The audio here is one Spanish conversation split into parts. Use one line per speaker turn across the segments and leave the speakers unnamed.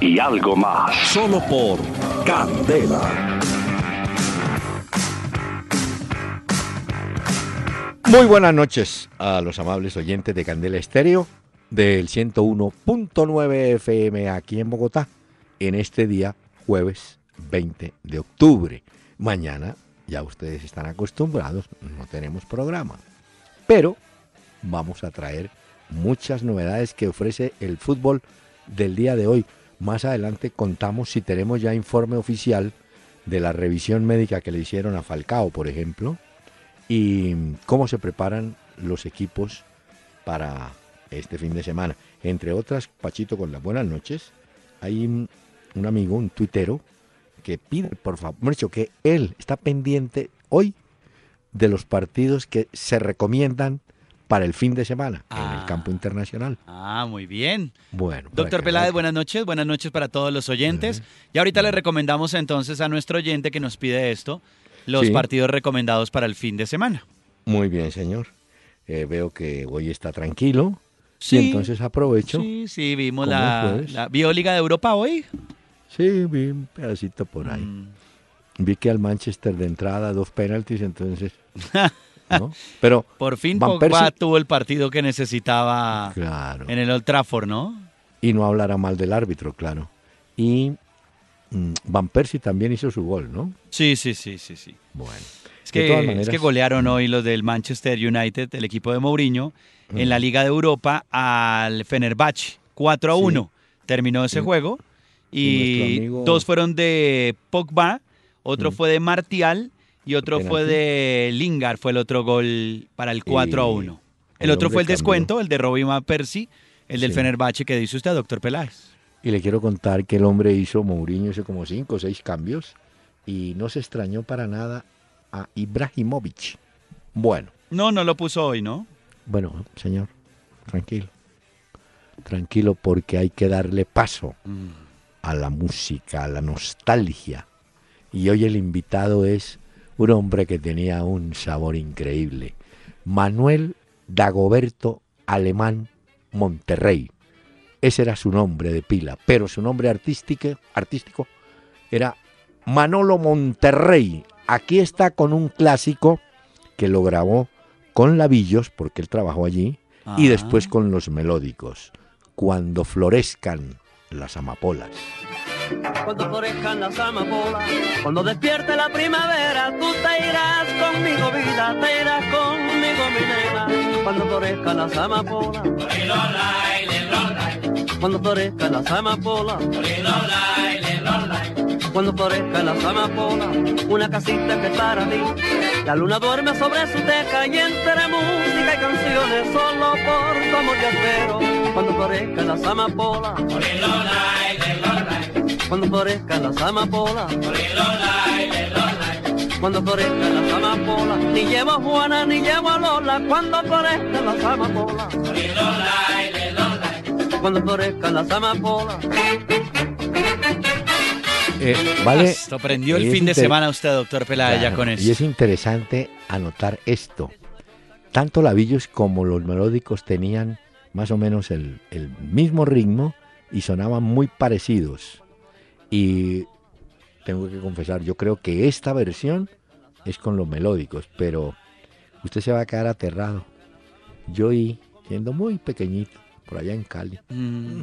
y algo más. Solo por Candela.
Muy buenas noches a los amables oyentes de Candela Estéreo del 101.9 FM aquí en Bogotá en este día jueves 20 de octubre. Mañana ya ustedes están acostumbrados, no tenemos programa. Pero vamos a traer muchas novedades que ofrece el fútbol del día de hoy. Más adelante contamos si tenemos ya informe oficial de la revisión médica que le hicieron a Falcao, por ejemplo, y cómo se preparan los equipos para este fin de semana. Entre otras, Pachito con las buenas noches, hay un amigo, un tuitero, que pide, por favor, que él está pendiente hoy de los partidos que se recomiendan para el fin de semana en el campo ah. internacional.
Ah, muy bien. Bueno. Doctor Peláez, buenas noches. Buenas noches para todos los oyentes. Y ahorita le recomendamos entonces a nuestro oyente que nos pide esto, los partidos recomendados para el fin de semana.
Muy bien, señor. Eh, veo que hoy está tranquilo. Sí. entonces aprovecho.
Sí, sí, vimos la, la, ¿Vio Liga de Europa hoy?
Sí, vi un pedacito por ahí. Mm. Vi que al Manchester de entrada dos penaltis, entonces.
Pero por fin Pogba tuvo el partido que necesitaba en el Old Trafford, ¿no?
Y no hablará mal del árbitro, claro. Y mm, Van Persie también hizo su gol, ¿no?
Sí, sí, sí, sí, sí. Bueno. Es que, es que golearon hoy los del Manchester United, el equipo de Mourinho, en la Liga de Europa al Fenerbahce, 4 a 1. Terminó ese juego y dos fueron de Pogba, otro mm. fue de Martial y otro fue de Lingard, fue el otro gol para el 4 a 1. El, otro fue el descuento, el de Robin Van Persie, el del Fenerbahce que dice usted, doctor Peláez.
Y le quiero contar que el hombre hizo, Mourinho hizo como cinco o seis cambios y no se extrañó para nada a Ibrahimovic. Bueno.
No, no lo puso hoy, ¿no?
Bueno, señor, tranquilo. Tranquilo porque hay que darle paso. Mm a la música, a la nostalgia. Y hoy el invitado es un hombre que tenía un sabor increíble. Manuel Dagoberto Alemán Monterrey. Ese era su nombre de pila, pero su nombre artístico, artístico era Manolo Monterrey. Aquí está con un clásico que lo grabó con Lavillos, porque él trabajó allí, y después con los melódicos. Cuando florezcan las amapolas.
Cuando florezcan las amapolas, cuando despierte la primavera, tú te irás conmigo, vida, te irás conmigo, mi nena. Cuando florezcan las amapolas, cuando florezcan las amapolas, cuando florezcan las amapolas, una casita que para ti. La luna duerme sobre su teca y entre música y canciones, solo por tu amor espero cuando florezcan las amapolas. Cuando florezcan las amapolas. Cuando florezcan las amapolas. Ni llevo a Juana ni llevo a Lola. Cuando florezcan las amapolas. Cuando florezcan las amapolas.
Eh, vale. Esto prendió el fin de semana usted, doctor Pelaya, con eso.
Y es interesante anotar esto. Tanto Lavillos como los melódicos tenían más o menos el, mismo ritmo y sonaban muy parecidos. Y tengo que confesar, yo creo que esta versión es con los melódicos, pero usted se va a quedar aterrado. Yo y siendo muy pequeñito, por allá en Cali, mm.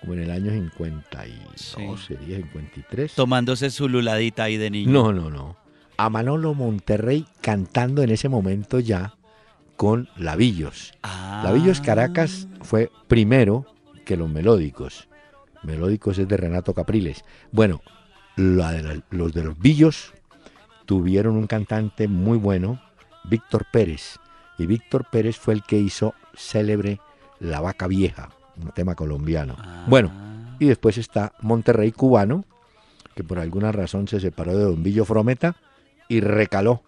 como en el año 52, sería 53.
Tomándose su luladita ahí de niño.
No, no, no. A Manolo Monterrey cantando en ese momento ya con Lavillos. Ah. Lavillos Caracas fue primero que los melódicos. Melódicos es de Renato Capriles. Bueno, los de los Villos tuvieron un cantante muy bueno, Víctor Pérez. Y Víctor Pérez fue el que hizo célebre La Vaca Vieja, un tema colombiano. Bueno, Y después está Monterrey Cubano, que por alguna razón se separó de Don Villo Frometa y recaló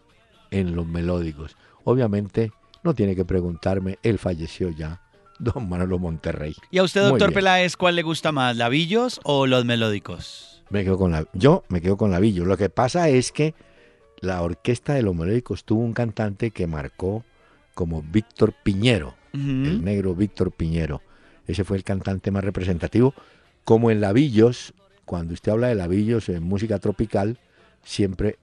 en los melódicos. Obviamente no tiene que preguntarme, él falleció ya, don Manolo Monterrey.
¿Y a usted, doctor Peláez, cuál le gusta más, lavillos o los melódicos?
Me quedo con la, yo me quedo con lavillos. Lo que pasa es que la orquesta de los melódicos tuvo un cantante que marcó como Víctor Piñero, el negro Víctor Piñero. Ese fue el cantante más representativo. Como en Lavillos, cuando usted habla de Lavillos en música tropical, siempre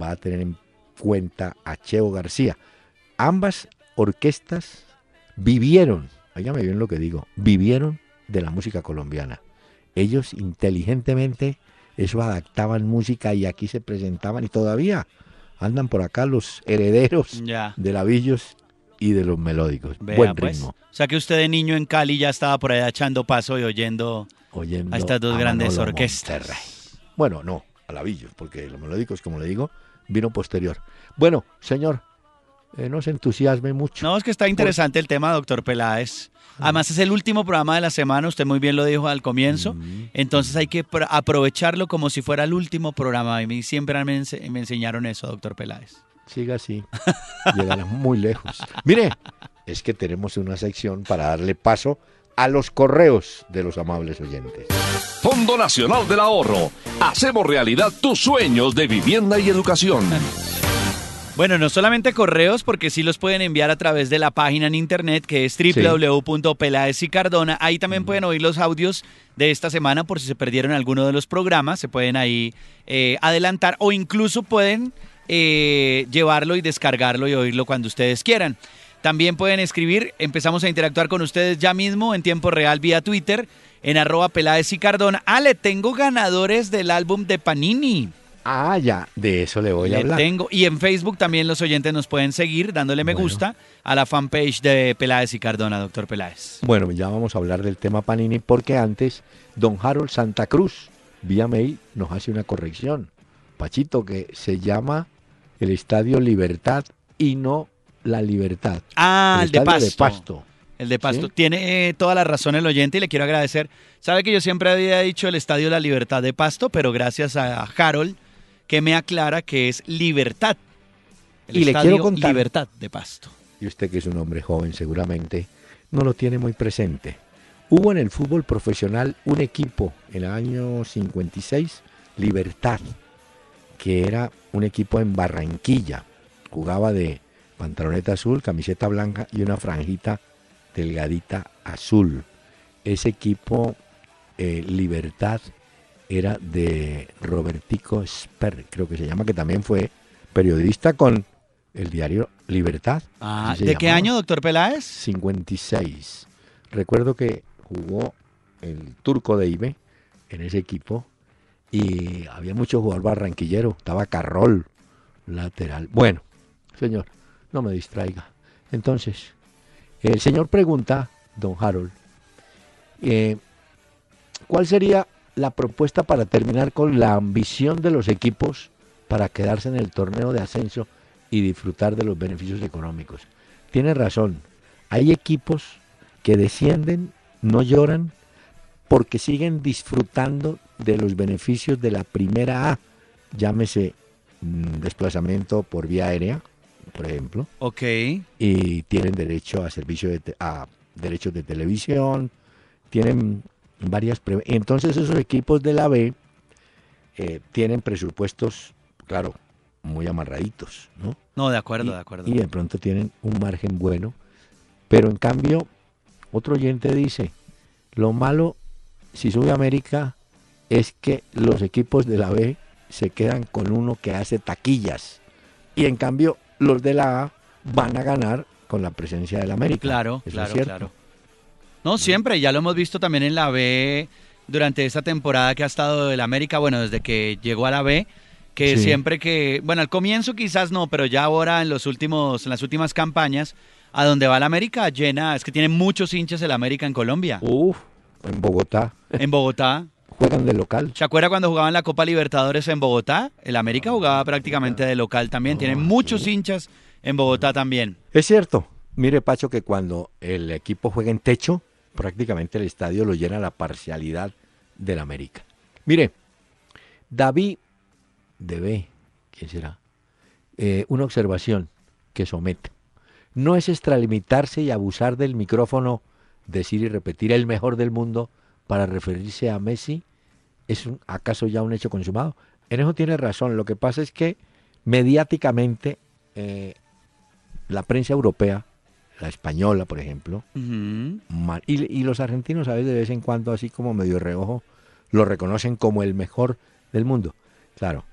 va a tener en cuenta a Cheo García. Ambas orquestas vivieron, óigame bien lo que digo, vivieron de la música colombiana. Ellos inteligentemente eso adaptaban música y aquí se presentaban y todavía andan por acá los herederos de Lavillos y de los melódicos. Buen pues. ritmo.
O sea que usted de niño en Cali ya estaba por allá echando paso y oyendo, a estas dos grandes orquestas.
Bueno, no, a Lavillos, porque los melódicos, como le digo, vino posterior. Bueno, señor, eh, no se entusiasme mucho.
No, es que está interesante el tema, doctor Peláez. Además es el último programa de la semana, usted muy bien lo dijo al comienzo, mm. entonces hay que aprovecharlo como si fuera el último programa. Y siempre me, me enseñaron eso, doctor Peláez.
Siga así, llegará muy lejos. Mire, es que tenemos una sección para darle paso a los correos de los amables oyentes.
Fondo Nacional del Ahorro. Hacemos realidad tus sueños de vivienda y educación.
Bueno, no solamente correos, porque sí los pueden enviar a través de la página en internet que es Cardona. Ahí también pueden oír los audios de esta semana por si se perdieron alguno de los programas. Se pueden ahí eh, adelantar o incluso pueden eh, llevarlo y descargarlo y oírlo cuando ustedes quieran. También pueden escribir, empezamos a interactuar con ustedes ya mismo en tiempo real vía Twitter en arroba Peláez y Cardona. Ah, le tengo ganadores del álbum de Panini.
Ah, ya, de eso le voy a hablar.
Tengo, y en Facebook también los oyentes nos pueden seguir dándole me gusta a la fanpage de Peláez y Cardona, doctor Peláez.
Bueno, ya vamos a hablar del tema Panini porque antes don Harold Santa Cruz, vía mail, nos hace una corrección. Pachito, que se llama el Estadio Libertad y no La Libertad.
Ah, el, de, Pasto. El de Pasto. Tiene eh, toda la razón el oyente y le quiero agradecer. Sabe que yo siempre había dicho el Estadio La Libertad de Pasto, pero gracias a Harold que me aclara que es Libertad.
y le quiero contar.
Libertad de Pasto.
Y usted que es un hombre joven seguramente no lo tiene muy presente. Hubo en el fútbol profesional un equipo en el año 56, Libertad, que era un equipo en Barranquilla. Jugaba de pantaloneta azul, camiseta blanca y una franjita delgadita azul. Ese equipo, eh, Libertad, era de Robertico Sper, creo que se llama, que también fue periodista con el diario Libertad.
Ah, ¿De qué año, doctor Peláez?
56. Recuerdo que jugó el turco de Ibe en ese equipo y había mucho jugador barranquillero. Estaba Carrol, lateral. Bueno, señor, no me distraiga. Entonces, el señor pregunta, don Harold, eh, ¿cuál sería la propuesta para terminar con la ambición de los equipos para quedarse en el torneo de ascenso y disfrutar de los beneficios económicos. Tiene razón, hay equipos que descienden, no lloran, porque siguen disfrutando de los beneficios de la primera A, llámese mm, desplazamiento por vía aérea, por ejemplo.
Ok.
Y tienen derecho a servicio de a derechos de televisión, tienen varias Entonces esos equipos de la B eh, tienen presupuestos, claro, muy amarraditos, ¿no?
No, de acuerdo, de acuerdo.
Y de pronto tienen un margen bueno. Pero en cambio, otro oyente dice, lo malo, si sube a América, es que los equipos de la B se quedan con uno que hace taquillas. Y en cambio, los de la A van a ganar con la presencia del América.
Claro, claro, claro. No, siempre, ya lo hemos visto también en la B durante esta temporada que ha estado el América, bueno, desde que llegó a la B, que siempre que, bueno, al comienzo quizás no, pero ya ahora en los últimos, en las últimas campañas, a donde va la América llena, es que tiene muchos hinchas el América en Colombia.
Uf, en Bogotá.
En Bogotá.
Juegan de local.
¿Se acuerda cuando jugaban la Copa Libertadores en Bogotá? El América jugaba prácticamente de local también. Tiene muchos hinchas en Bogotá también.
Es cierto. Mire, Pacho, que cuando el equipo juega en techo, prácticamente el estadio lo llena la parcialidad del América. Mire, David debe, ¿quién será? Eh, una observación que someto. No es extralimitarse y abusar del micrófono, decir y repetir el mejor del mundo para referirse a Messi. ¿Es acaso ya un hecho consumado? En eso tiene razón. Lo que pasa es que mediáticamente eh, la prensa europea, la española, por ejemplo, y, los argentinos a veces de vez en cuando, así como medio reojo, lo reconocen como el mejor del mundo. Claro,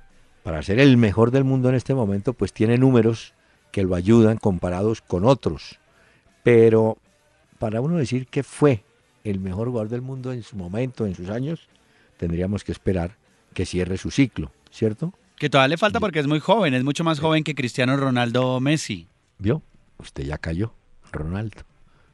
para ser el mejor del mundo en este momento, pues tiene números que lo ayudan comparados con otros. Pero para uno decir que fue el mejor jugador del mundo en su momento, en sus años, tendríamos que esperar que cierre su ciclo, ¿cierto?
Que todavía le falta porque es muy joven, es mucho más joven que Cristiano Ronaldo Messi.
¿Vio? Usted ya cayó, Ronaldo.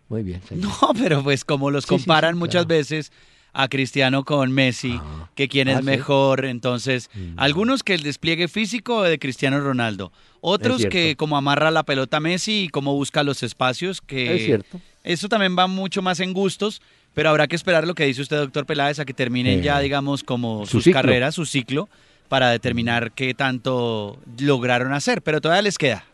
Muy bien,
señor. No, pero pues como los comparan muchas veces a Cristiano con Messi, ah. que quién es ah, mejor, entonces mm. algunos que el despliegue físico de Cristiano Ronaldo, otros que como amarra la pelota Messi y cómo busca los espacios, que
es cierto.
Eso también va mucho más en gustos, pero habrá que esperar lo que dice usted, doctor Peláez, a que terminen ya, digamos, como sus carreras, su ciclo, para determinar qué tanto lograron hacer, pero todavía les queda.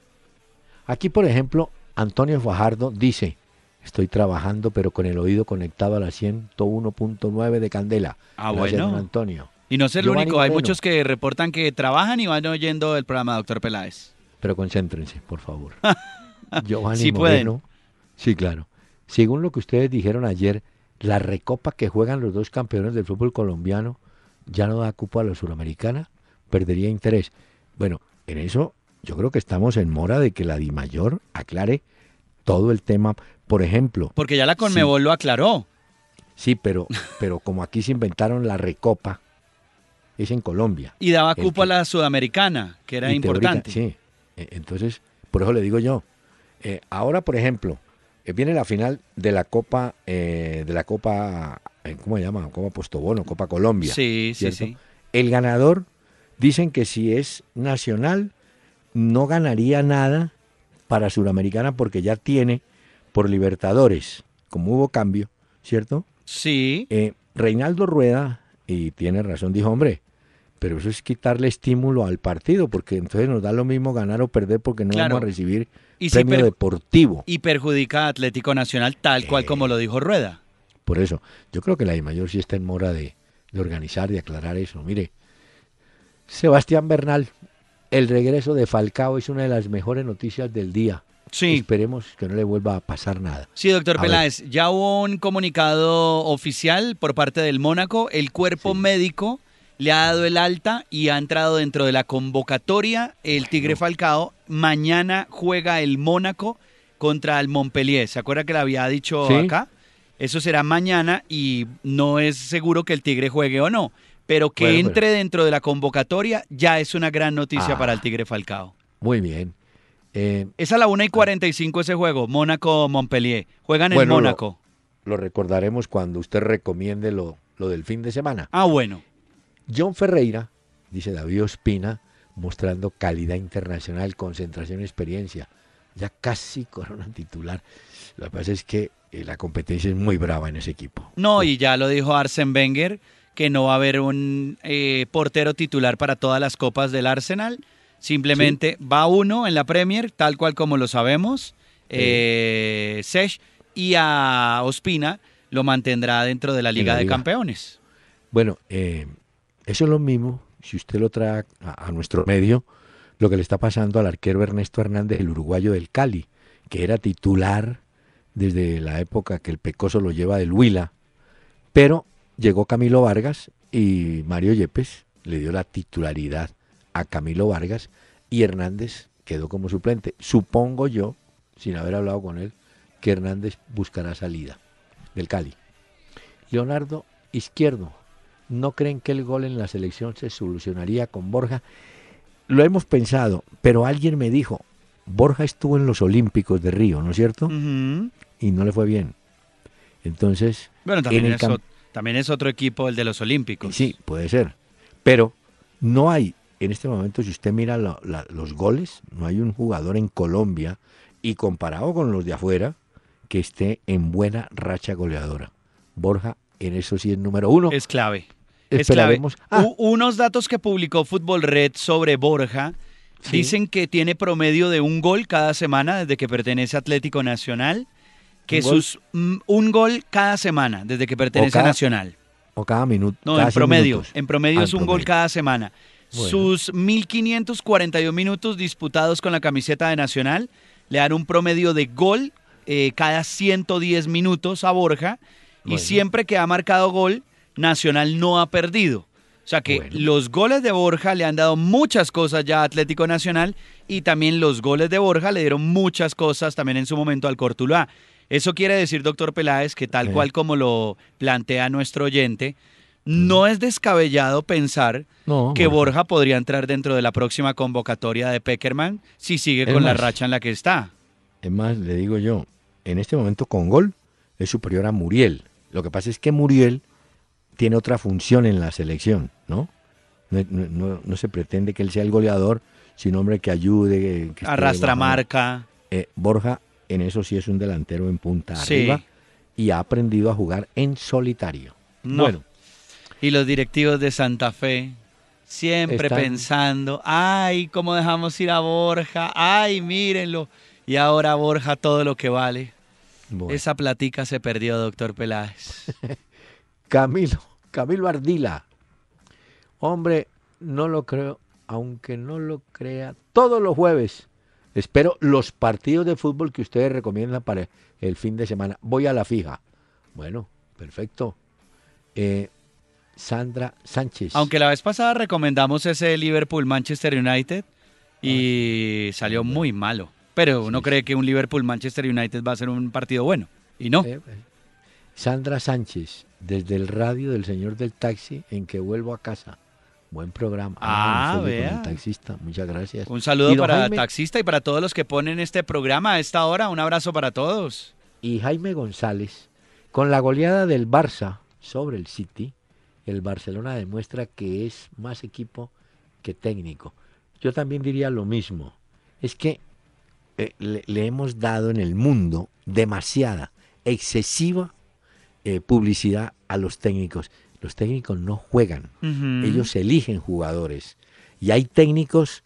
Aquí, por ejemplo, Antonio Fajardo dice, estoy trabajando pero con el oído conectado a la 101.9 de Candela.
Ah, bueno. Antonio. Y no es el único, hay muchos que reportan que trabajan y van oyendo el programa, doctor Peláez.
Pero concéntrense, por favor. Giovanni sí Moreno. Sí, claro. Según lo que ustedes dijeron ayer, la recopa que juegan los dos campeones del fútbol colombiano ya no da cupo a la suramericana, perdería interés. Bueno, en eso yo creo que estamos en mora de que la Di Mayor aclare todo el tema. Por ejemplo.
Porque ya la Conmebol lo aclaró.
Sí, pero, pero como aquí se inventaron la recopa, es en Colombia.
Y daba cupo a la sudamericana, que era importante.
sí, e, entonces, por eso le digo yo. Eh, ahora, por ejemplo, eh, viene la final de la Copa, eh, de la Copa, eh, ¿cómo se llama? Copa Postobono, Copa Colombia.
Sí, sí, sí.
El ganador, dicen que si es nacional, no ganaría nada para Suramericana porque ya tiene por Libertadores, como hubo cambio, ¿cierto?
Sí.
Reinaldo Rueda, y tiene razón, dijo, hombre, pero eso es quitarle estímulo al partido, porque entonces nos da lo mismo ganar o perder porque no vamos a recibir premio deportivo.
Y perjudica a Atlético Nacional tal cual como lo dijo Rueda.
Por eso, yo creo que la I mayor sí está en mora de, organizar, de aclarar eso. Mire, Sebastián Bernal, el regreso de Falcao es una de las mejores noticias del día.
Sí.
Esperemos que no le vuelva a pasar nada.
Sí, doctor Peláez, ya hubo un comunicado oficial por parte del Mónaco. El cuerpo médico le ha dado el alta y ha entrado dentro de la convocatoria el Tigre Falcao. Mañana juega el Mónaco contra el Montpellier. ¿Se acuerda que le había dicho acá? Eso será mañana y no es seguro que el Tigre juegue o no. Pero que entre dentro de la convocatoria ya es una gran noticia para el ah. Tigre Falcao.
Muy bien.
Eh, es a la 1 y 45 ese juego, Mónaco-Montpellier. Juegan en Mónaco.
Lo, recordaremos cuando usted recomiende lo, lo del fin de semana.
Ah, bueno.
John Ferreira, dice David Ospina, mostrando calidad internacional, concentración y experiencia. Ya casi corona titular. Lo que pasa es que eh, la competencia es muy brava en ese equipo.
No, y ya lo dijo Arsen Wenger, que no va a haber un eh, portero titular para todas las copas del Arsenal. Simplemente va uno en la Premier, tal cual como lo sabemos, eh, Sesh, y a Ospina lo mantendrá dentro de la Liga, de Campeones.
Bueno, eh, eso es lo mismo, si usted lo trae a, nuestro medio, lo que le está pasando al arquero Ernesto Hernández, el uruguayo del Cali, que era titular desde la época que el Pecoso lo lleva del Huila, pero llegó Camilo Vargas y Mario Yepes le dio la titularidad a Camilo Vargas y Hernández quedó como suplente. Supongo yo, sin haber hablado con él, que Hernández buscará salida del Cali. Leonardo Izquierdo, ¿No creen que el gol en la selección se solucionaría con Borja? Lo hemos pensado, pero alguien me dijo, Borja estuvo en los Olímpicos de Río, ¿no es cierto? Y no le fue bien. Entonces...
Bueno, también, es, también es otro equipo el de los Olímpicos.
Sí, puede ser. Pero no hay, en este momento, si usted mira los goles, no hay un jugador en Colombia, y comparado con los de afuera, que esté en buena racha goleadora. Borja en eso sí es número uno.
Es clave. Es clave. Ah. Unos datos que publicó Fútbol Red sobre Borja dicen que tiene promedio de un gol cada semana desde que pertenece a Atlético Nacional. Que sus mm, un gol cada semana desde que pertenece a Nacional.
O cada minuto.
No, en promedio. En promedio ah, es un gol cada semana. Sus 1.541 minutos disputados con la camiseta de Nacional le dan un promedio de gol eh, cada 110 minutos a Borja. Y siempre que ha marcado gol, Nacional no ha perdido. O sea que los goles de Borja le han dado muchas cosas ya a Atlético Nacional y también los goles de Borja le dieron muchas cosas también en su momento al Cortuluá. Eso quiere decir, doctor Peláez, que tal cual como lo plantea nuestro oyente, no es descabellado pensar que Borja podría entrar dentro de la próxima convocatoria de Peckerman si sigue con la racha en la que está.
Es más, le digo yo, en este momento con gol es superior a Muriel. Lo que pasa es que Muriel tiene otra función en la selección, ¿no? No, se pretende que él sea el goleador, sino hombre que ayude. Que
Arrastra marca.
Eh, Borja, en eso sí es un delantero en punta arriba y ha aprendido a jugar en solitario. Bueno.
Y los directivos de Santa Fe, siempre pensando, ay, ¿cómo dejamos ir a Borja? Ay, mírenlo. Y ahora Borja todo lo que vale. Esa platica se perdió, doctor Peláez.
Camilo, Camilo Ardila. Hombre, no lo creo, aunque no lo crea, todos los jueves espero los partidos de fútbol que ustedes recomiendan para el fin de semana. Voy a la fija. Bueno, perfecto. Eh, Sandra Sánchez.
Aunque la vez pasada recomendamos ese Liverpool-Manchester United y salió muy malo. Pero uno cree que un Liverpool-Manchester United va a ser un partido bueno. Y no. Eh, eh.
Sandra Sánchez, desde el radio del señor del taxi en que vuelvo a casa. Buen programa.
Ah, vea.
taxista, muchas gracias.
Un saludo para taxista y para todos los que ponen este programa a esta hora. Un abrazo para todos.
Y Jaime González, con la goleada del Barça sobre el City, el Barcelona demuestra que es más equipo que técnico. Yo también diría lo mismo. Es que eh, le, hemos dado en el mundo demasiada, excesiva eh, publicidad a los técnicos. Los técnicos no juegan, ellos eligen jugadores. Y hay técnicos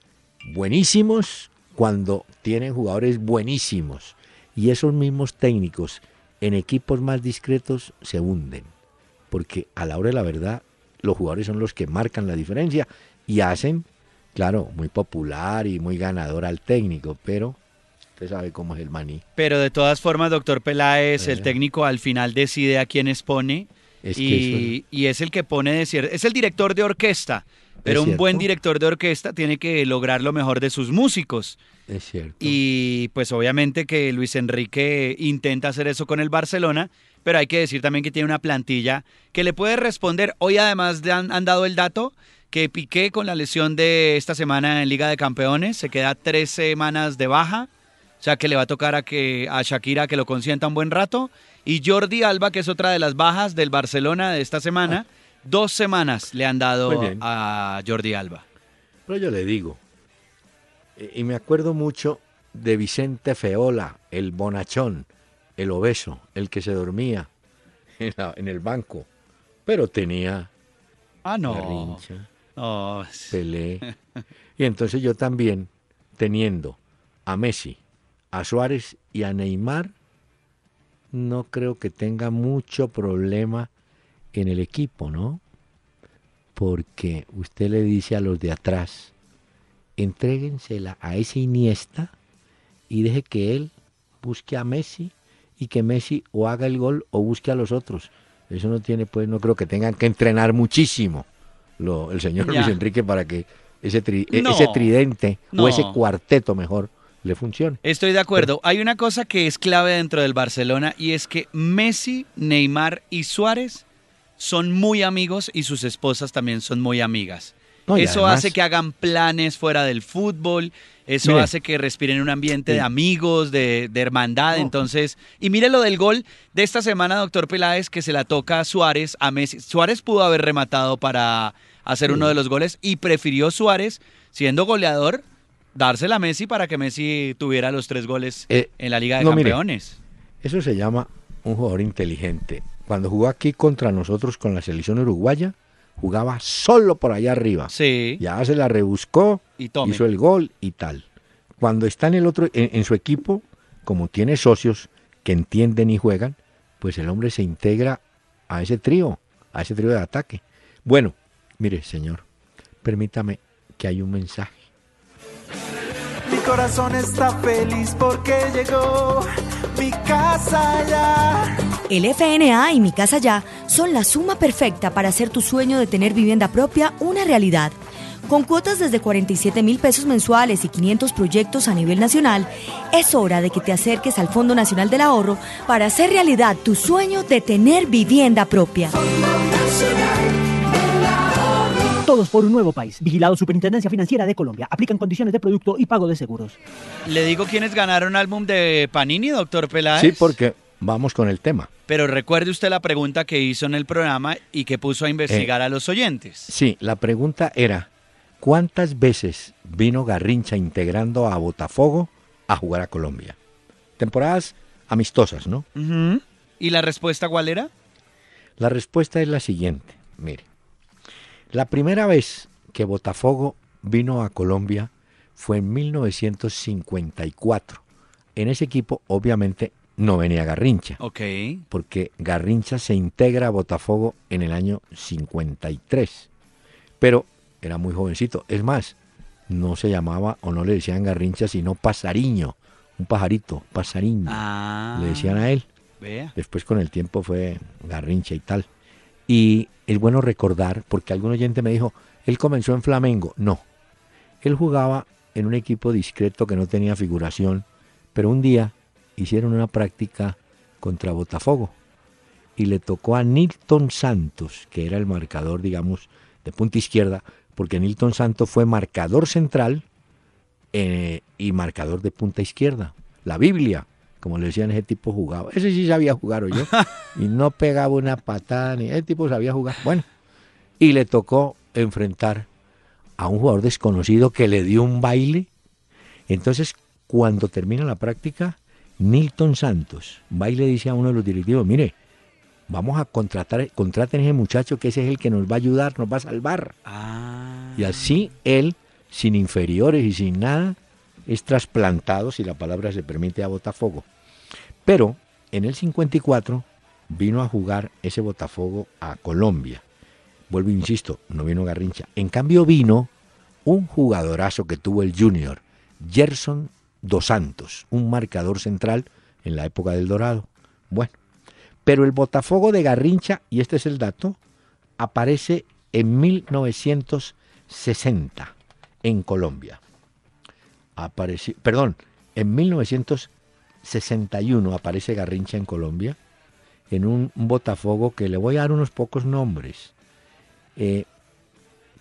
buenísimos cuando tienen jugadores buenísimos. Y esos mismos técnicos en equipos más discretos se hunden. Porque a la hora de la verdad, los jugadores son los que marcan la diferencia y hacen, claro, muy popular y muy ganador al técnico, pero Usted sabe cómo es el maní.
Pero de todas formas, doctor Peláez, el eh. técnico al final decide a quiénes pone y, es el que pone, de es el director de orquesta. Pero un buen director de orquesta tiene que lograr lo mejor de sus músicos.
Es cierto.
Y pues obviamente que Luis Enrique intenta hacer eso con el Barcelona, pero hay que decir también que tiene una plantilla que le puede responder. Hoy además han, han dado el dato que Piqué con la lesión de esta semana en Liga de Campeones se queda tres semanas de baja. O sea que le va a tocar a, que, a Shakira que lo consienta un buen rato. Y Jordi Alba, que es otra de las bajas del Barcelona de esta semana, dos semanas le han dado a Jordi Alba.
Pero yo le digo, y me acuerdo mucho de Vicente Feola, el bonachón, el obeso, el que se dormía en, el banco, pero tenía
ah, no.
no. Pelé. Y entonces yo también, teniendo a Messi, a Suárez y a Neymar, no creo que tenga mucho problema en el equipo, ¿no? Porque usted le dice a los de atrás, entréguensela a ese Iniesta y deje que él busque a Messi y que Messi o haga el gol o busque a los otros. Eso no tiene, pues, no creo que tengan que entrenar muchísimo lo, el señor Luis Enrique para que ese, ese tridente o ese cuarteto mejor le funcione.
Estoy de acuerdo. Hay una cosa que es clave dentro del Barcelona y es que Messi, Neymar y Suárez son muy amigos y sus esposas también son muy amigas. eso hace que hagan planes fuera del fútbol, eso hace que respiren un ambiente de amigos, de, hermandad. Entonces, y mire lo del gol de esta semana, doctor Peláez, que se la toca a Suárez, a Messi. Suárez pudo haber rematado para hacer uno de los goles y prefirió Suárez, siendo goleador, dársela a Messi para que Messi tuviera los tres goles eh, en la Liga de Campeones.
eso se llama un jugador inteligente. cuando jugó aquí contra nosotros con la selección uruguaya, jugaba solo por allá arriba.
Sí.
Ya se la rebuscó, y hizo el gol y tal. Cuando está en el otro, en, su equipo, como tiene socios que entienden y juegan, pues el hombre se integra a ese trío, a ese trío de ataque. Bueno, mire, señor, permítame que hay un mensaje.
Mi corazón está feliz porque llegó mi casa ya.
El FNA y Mi Casa Ya son la suma perfecta para hacer tu sueño de tener vivienda propia una realidad. Con cuotas desde 47 mil pesos mensuales y 500 proyectos a nivel nacional, es hora de que te acerques al Fondo Nacional del Ahorro para hacer realidad tu sueño de tener vivienda propia.
Todos por un nuevo país. Vigilado Superintendencia Financiera de Colombia. Aplican condiciones de producto y pago de seguros.
¿Le digo quiénes ganaron álbum de Panini, doctor Peláez?
Sí, porque vamos con el tema.
Pero recuerde usted la pregunta que hizo en el programa y que puso a investigar eh, a los oyentes.
Sí, la pregunta era, ¿cuántas veces vino Garrincha integrando a Botafogo a jugar a Colombia? Temporadas amistosas, ¿no?
¿Y la respuesta cuál era?
La respuesta es la siguiente, mire. La primera vez que Botafogo vino a Colombia fue en 1954. En ese equipo, obviamente, no venía Garrincha.
Ok.
Porque Garrincha se integra a Botafogo en el año 53. Pero era muy jovencito. Es más, no se llamaba o no le decían Garrincha, sino Pasariño. Un pajarito, Pasariño.
Ah,
le decían a él.
Vea.
Después con el tiempo fue Garrincha y tal. Y es bueno recordar, porque algún oyente me dijo, él comenzó en Flamengo. No. Él jugaba en un equipo discreto que no tenía figuración, pero un día hicieron una práctica contra Botafogo y le tocó a Nilton Santos, que era el marcador, digamos, de punta izquierda, porque Nilton Santos fue marcador central eh, y marcador de punta izquierda. La Biblia, como le decían, ese tipo jugaba. Ese sí sabía jugar, yo. y no pegaba una patada, ni ese tipo sabía jugar. Bueno, y le tocó enfrentar a un jugador desconocido que le dio un baile. Entonces, cuando termina la práctica, Nilton Santos va y le dice a uno de los directivos, mire, vamos a contratar, contraten a ese muchacho que ese es el que nos va a ayudar, nos va a salvar.
Ah.
Y así él, sin inferiores y sin nada, es trasplantado, si la palabra se permite, a Botafogo. Pero en el 54 vino a jugar ese Botafogo a Colombia. Vuelvo, insisto, no vino Garrincha. En cambio vino un jugadorazo que tuvo el Junior, Gerson Dos Santos, un marcador central en la época del Dorado. Bueno, pero el Botafogo de Garrincha, y este es el dato, aparece en 1960 en Colombia. Apareció, perdón, en 1961 aparece Garrincha en Colombia, en un, Botafogo que le voy a dar unos pocos nombres. Eh,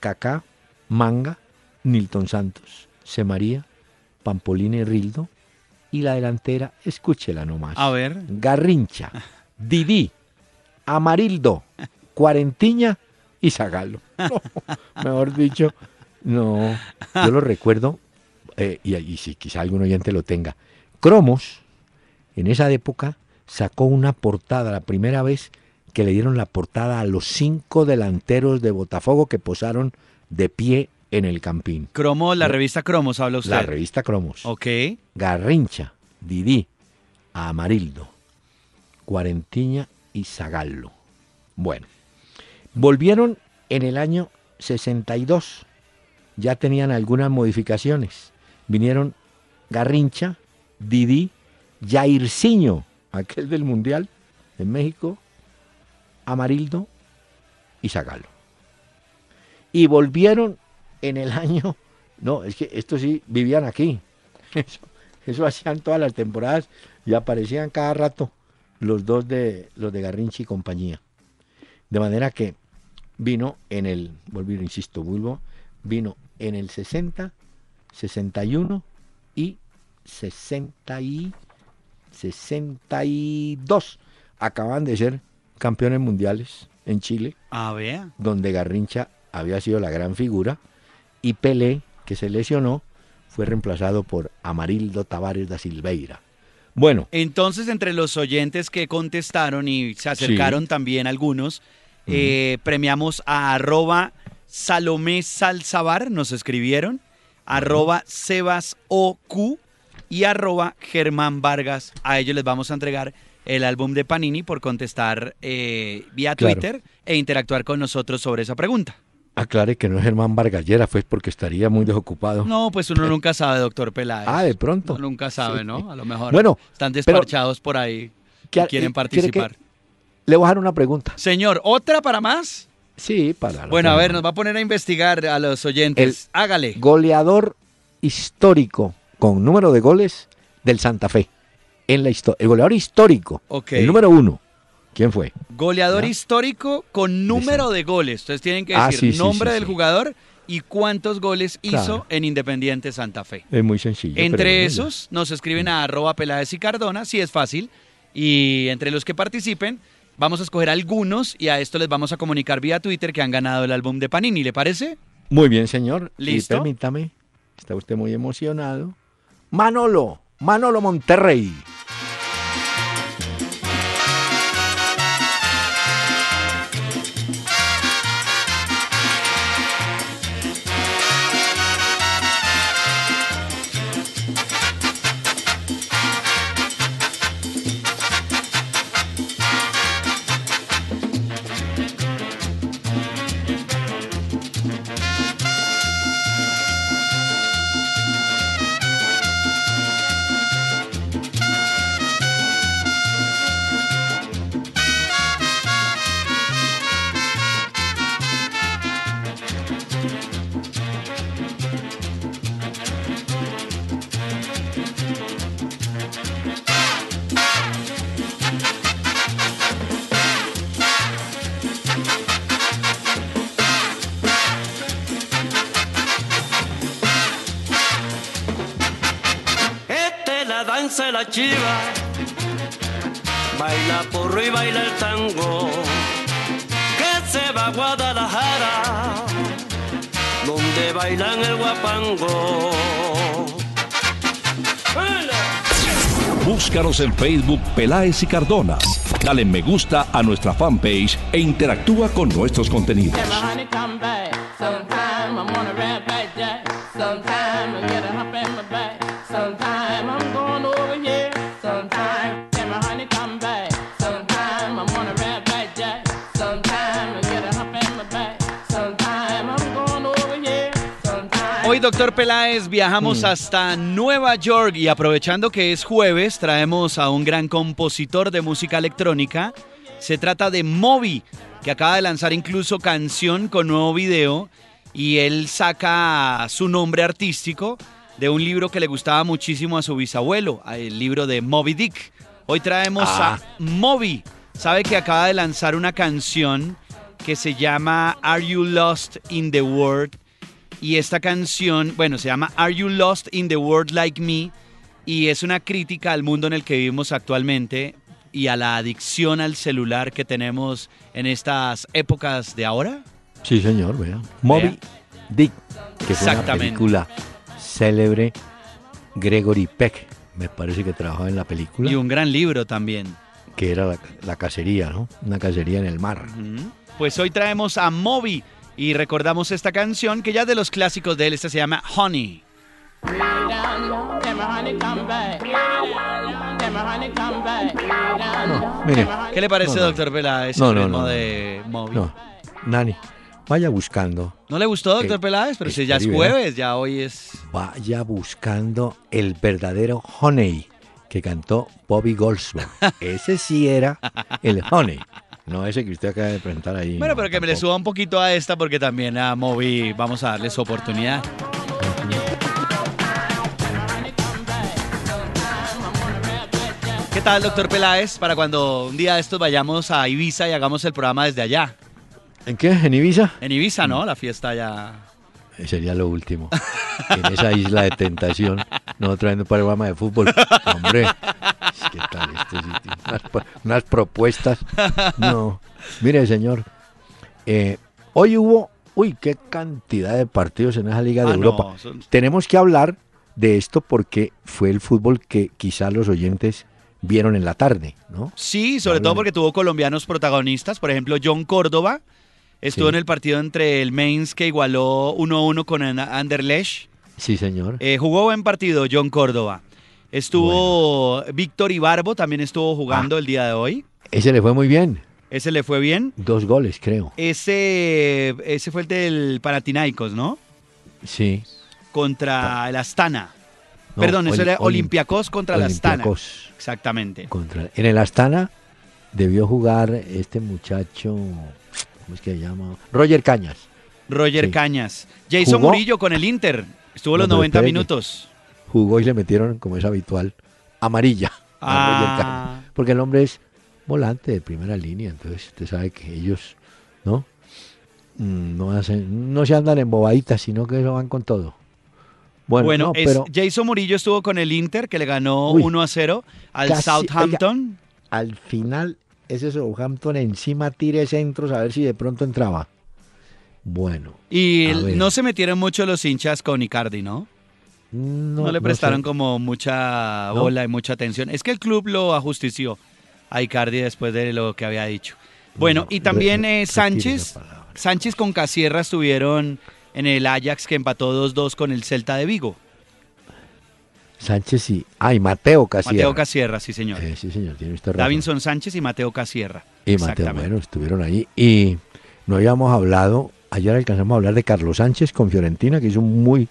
Cacá, Manga, Nilton Santos, C. María, Pampolini Rildo. Y la delantera, escúchela nomás.
A ver.
Garrincha, Didi, Amarildo, Cuarentiña y Zagalo. mejor dicho, no. Yo lo recuerdo, eh, y, si quizá algún oyente lo tenga. Cromos, en esa época, sacó una portada, la primera vez que le dieron la portada a los cinco delanteros de Botafogo que posaron de pie en el Campín.
Cromos, la revista Cromos, habla usted.
La revista Cromos.
Ok.
Garrincha, Didi, Amarildo, Cuarentiña y Zagallo. Bueno, volvieron en el año 62. Ya tenían algunas modificaciones. Vinieron Garrincha, Didi, Jairzinho, aquel del Mundial en México, Amarildo y Zagallo. Y volvieron en el año, no, es que estos sí vivían aquí. Eso, hacían todas las temporadas y aparecían cada rato los dos de los de Garrinchi y compañía. De manera que vino en el, volví, insisto, Bulbo, vino en el 60, 61 y 60 y 62. Acaban de ser campeones mundiales en Chile.
Ah, vea.
Donde Garrincha había sido la gran figura y Pelé, que se lesionó, fue reemplazado por Amarildo Tavares da Silveira. Bueno.
Entonces, entre los oyentes que contestaron y se acercaron también algunos, eh, premiamos a arroba Salomé Salzabar, nos escribieron, arroba Sebas y arroba Germán Vargas. A ellos les vamos a entregar el álbum de Panini por contestar eh, vía Twitter e interactuar con nosotros sobre esa pregunta.
Aclare que no es Germán Vargallera, pues porque estaría muy desocupado.
No, pues uno nunca sabe, doctor Peláez.
Ah, de pronto.
nunca sabe, ¿no? A lo mejor bueno, están despachados por ahí que, quieren participar.
le voy a dar una pregunta.
Señor, ¿otra para más?
Sí, para.
Bueno, a ver, nos va a poner a investigar a los oyentes. Hágale.
Goleador histórico con número de goles del Santa Fe. En la historia. El goleador histórico. El número uno. ¿Quién fue?
Goleador histórico con número de goles. Entonces tienen que ah, decir nombre del jugador y cuántos goles hizo en Independiente Santa Fe.
Es muy sencillo.
Entre esos nos escriben a arroba Peláez y Cardona, si es fácil. Y entre los que participen, vamos a escoger algunos y a esto les vamos a comunicar vía Twitter que han ganado el álbum de Panini. ¿Le parece?
Muy bien, señor.
¿Listo?
Y permítame, está usted muy emocionado. Manolo, Manolo Monterrey.
Baila porro y baila el tango, que se va a Guadalajara, donde bailan el guapango.
Búscanos en Facebook Peláez y Cardona. Dale me gusta a nuestra fanpage e interactúa con nuestros contenidos.
Doctor Peláez, viajamos mm. hasta Nueva York y aprovechando que es jueves, traemos a un gran compositor de música electrónica. Se trata de Moby, que acaba de lanzar incluso canción con nuevo video y él saca su nombre artístico de un libro que le gustaba muchísimo a su bisabuelo, el libro de Moby Dick. Hoy traemos a ah. Moby. Sabe que acaba de lanzar una canción que se llama Are You Lost in the World? Y esta canción, bueno, se llama Are You Lost in the World Like Me? Y es una crítica al mundo en el que vivimos actualmente y a la adicción al celular que tenemos en estas épocas de ahora.
Sí, señor, vea. Moby Dick, que fue una película célebre. Gregory Peck, me parece que trabajaba en la película.
Y un gran libro también.
Que era la, cacería, ¿no? Una cacería en el mar.
Pues hoy traemos a Moby y recordamos esta canción que ya de los clásicos de él, esta se llama Honey. ¿Qué le parece, doctor Peláez,
no, no, de
Moby?
No, Nani, vaya buscando.
¿No le gustó, doctor Peláez? Pero si ya es jueves, ya hoy es...
Vaya buscando el verdadero Honey que cantó Bobby Goldsmith. Ese sí era el Honey. No ese que usted acaba de presentar ahí.
Bueno, pero que me le suba un poquito a esta porque también a Moby vamos a darle su oportunidad. ¿Qué tal, doctor Peláez? Para cuando un día de estos vayamos a Ibiza y hagamos el programa desde allá.
¿En qué? ¿En Ibiza?
En Ibiza, ¿no? La fiesta ya.
Sería lo último. en esa isla de tentación, no trayendo un programa de fútbol. Hombre, ¿qué tal este sitio? Unas, propuestas. No. Mire, señor, eh, hoy hubo, uy, qué cantidad de partidos en esa Liga de ah, Europa. Tenemos que hablar de esto porque fue el fútbol que quizá los oyentes vieron en la tarde, ¿no?
Sí, sobre todo porque tuvo colombianos protagonistas, por ejemplo, John Córdoba estuvo en el partido entre el Mainz que igualó 1-1 con Anderlecht.
Sí, señor.
Eh, jugó buen partido John Córdoba. Estuvo Víctor Ibarbo, también estuvo jugando ah. el día de hoy.
Ese le fue muy bien.
Ese le fue bien.
Dos goles, creo.
Ese, ese fue el del Paratinaicos, ¿no?
Sí.
Contra el Astana. Perdón, eso era Olympiacos contra el Astana. Exactamente.
Contra, en el Astana debió jugar este muchacho, ¿cómo es que se llama? Roger Cañas.
Roger Cañas. Jason Murillo con el Inter. Estuvo los 90 minutos.
Jugó y le metieron, como es habitual, amarilla. Ah. Porque el hombre es volante de primera línea, entonces usted sabe que ellos, ¿no? Mm, no hacen, no se andan en bobaditas, sino que van con todo.
Bueno, pero, Jason Murillo estuvo con el Inter que le ganó 1 a 0 al Southampton.
al final ese Southampton encima tire centros a ver si de pronto entraba. Bueno.
Y no se metieron mucho los hinchas con Icardi, ¿no? No, le prestaron como mucha bola y mucha atención. Es que el club lo ajustició a Icardi después de lo que había dicho. Bueno, y también eh, Sánchez, Sánchez con Casierra estuvieron en el Ajax que empató 2-2 con el Celta de Vigo.
Sánchez y. Ay, Mateo Casierra.
Mateo Casierra, sí, señor.
Eh, sí, señor, tiene usted
Davinson Sánchez y Mateo Casierra.
Y Mateo, bueno, estuvieron ahí. Y no habíamos hablado, ayer alcanzamos a hablar de Carlos Sánchez con Fiorentina, que hizo un muy,